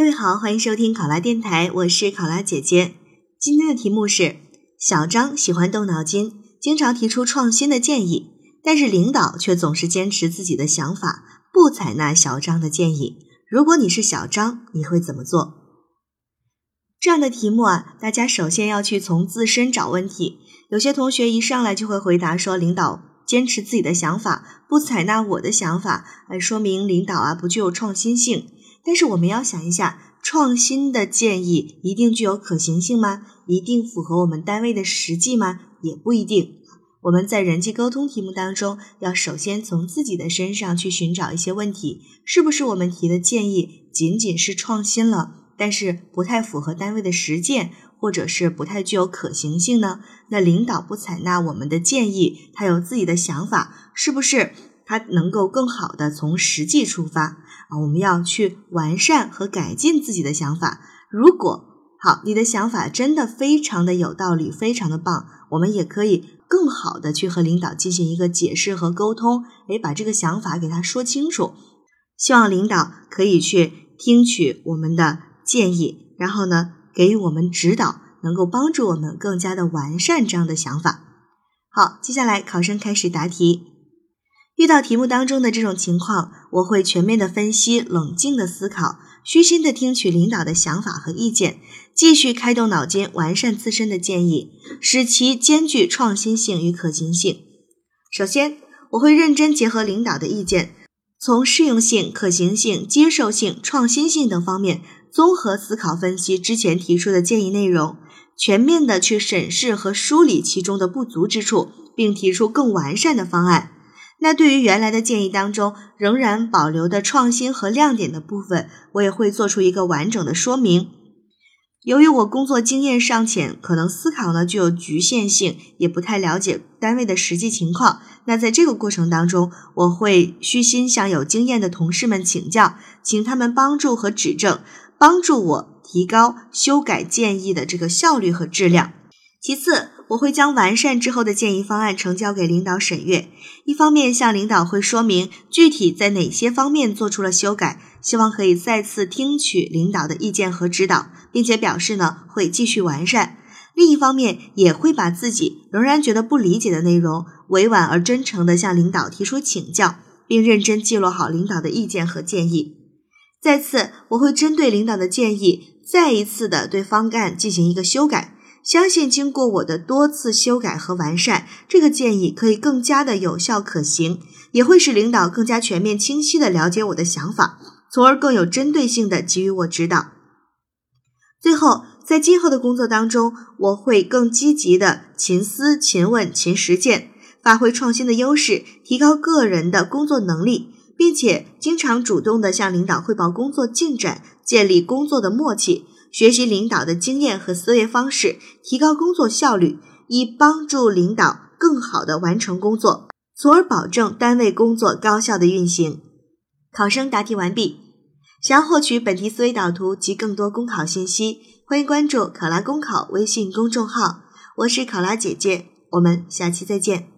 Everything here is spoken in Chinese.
各位好，欢迎收听考拉电台，我是考拉姐姐。今天的题目是：小张喜欢动脑筋，经常提出创新的建议，但是领导却总是坚持自己的想法，不采纳小张的建议。如果你是小张，你会怎么做？这样的题目啊，大家首先要去从自身找问题。有些同学一上来就会回答说，领导坚持自己的想法，不采纳我的想法，哎，说明领导啊不具有创新性。但是我们要想一下，创新的建议一定具有可行性吗？一定符合我们单位的实际吗？也不一定。我们在人际沟通题目当中，要首先从自己的身上去寻找一些问题，是不是我们提的建议仅仅是创新了，但是不太符合单位的实践，或者是不太具有可行性呢？那领导不采纳我们的建议，他有自己的想法，是不是他能够更好的从实际出发？啊，我们要去完善和改进自己的想法。如果好，你的想法真的非常的有道理，非常的棒，我们也可以更好的去和领导进行一个解释和沟通，诶，把这个想法给他说清楚。希望领导可以去听取我们的建议，然后呢，给予我们指导，能够帮助我们更加的完善这样的想法。好，接下来考生开始答题。遇到题目当中的这种情况，我会全面的分析，冷静的思考，虚心的听取领导的想法和意见，继续开动脑筋，完善自身的建议，使其兼具创新性与可行性。首先，我会认真结合领导的意见，从适用性、可行性、接受性、创新性等方面综合思考分析之前提出的建议内容，全面的去审视和梳理其中的不足之处，并提出更完善的方案。那对于原来的建议当中仍然保留的创新和亮点的部分，我也会做出一个完整的说明。由于我工作经验尚浅，可能思考呢具有局限性，也不太了解单位的实际情况。那在这个过程当中，我会虚心向有经验的同事们请教，请他们帮助和指正，帮助我提高修改建议的这个效率和质量。其次，我会将完善之后的建议方案呈交给领导审阅。一方面向领导会说明具体在哪些方面做出了修改，希望可以再次听取领导的意见和指导，并且表示呢会继续完善。另一方面也会把自己仍然觉得不理解的内容，委婉而真诚地向领导提出请教，并认真记录好领导的意见和建议。再次，我会针对领导的建议，再一次的对方案进行一个修改。相信经过我的多次修改和完善，这个建议可以更加的有效可行，也会使领导更加全面清晰的了解我的想法，从而更有针对性的给予我指导。最后，在今后的工作当中，我会更积极的勤思勤问勤实践，发挥创新的优势，提高个人的工作能力，并且经常主动的向领导汇报工作进展，建立工作的默契。学习领导的经验和思维方式，提高工作效率，以帮助领导更好的完成工作，从而保证单位工作高效的运行。考生答题完毕。想要获取本题思维导图及更多公考信息，欢迎关注考拉公考微信公众号。我是考拉姐姐，我们下期再见。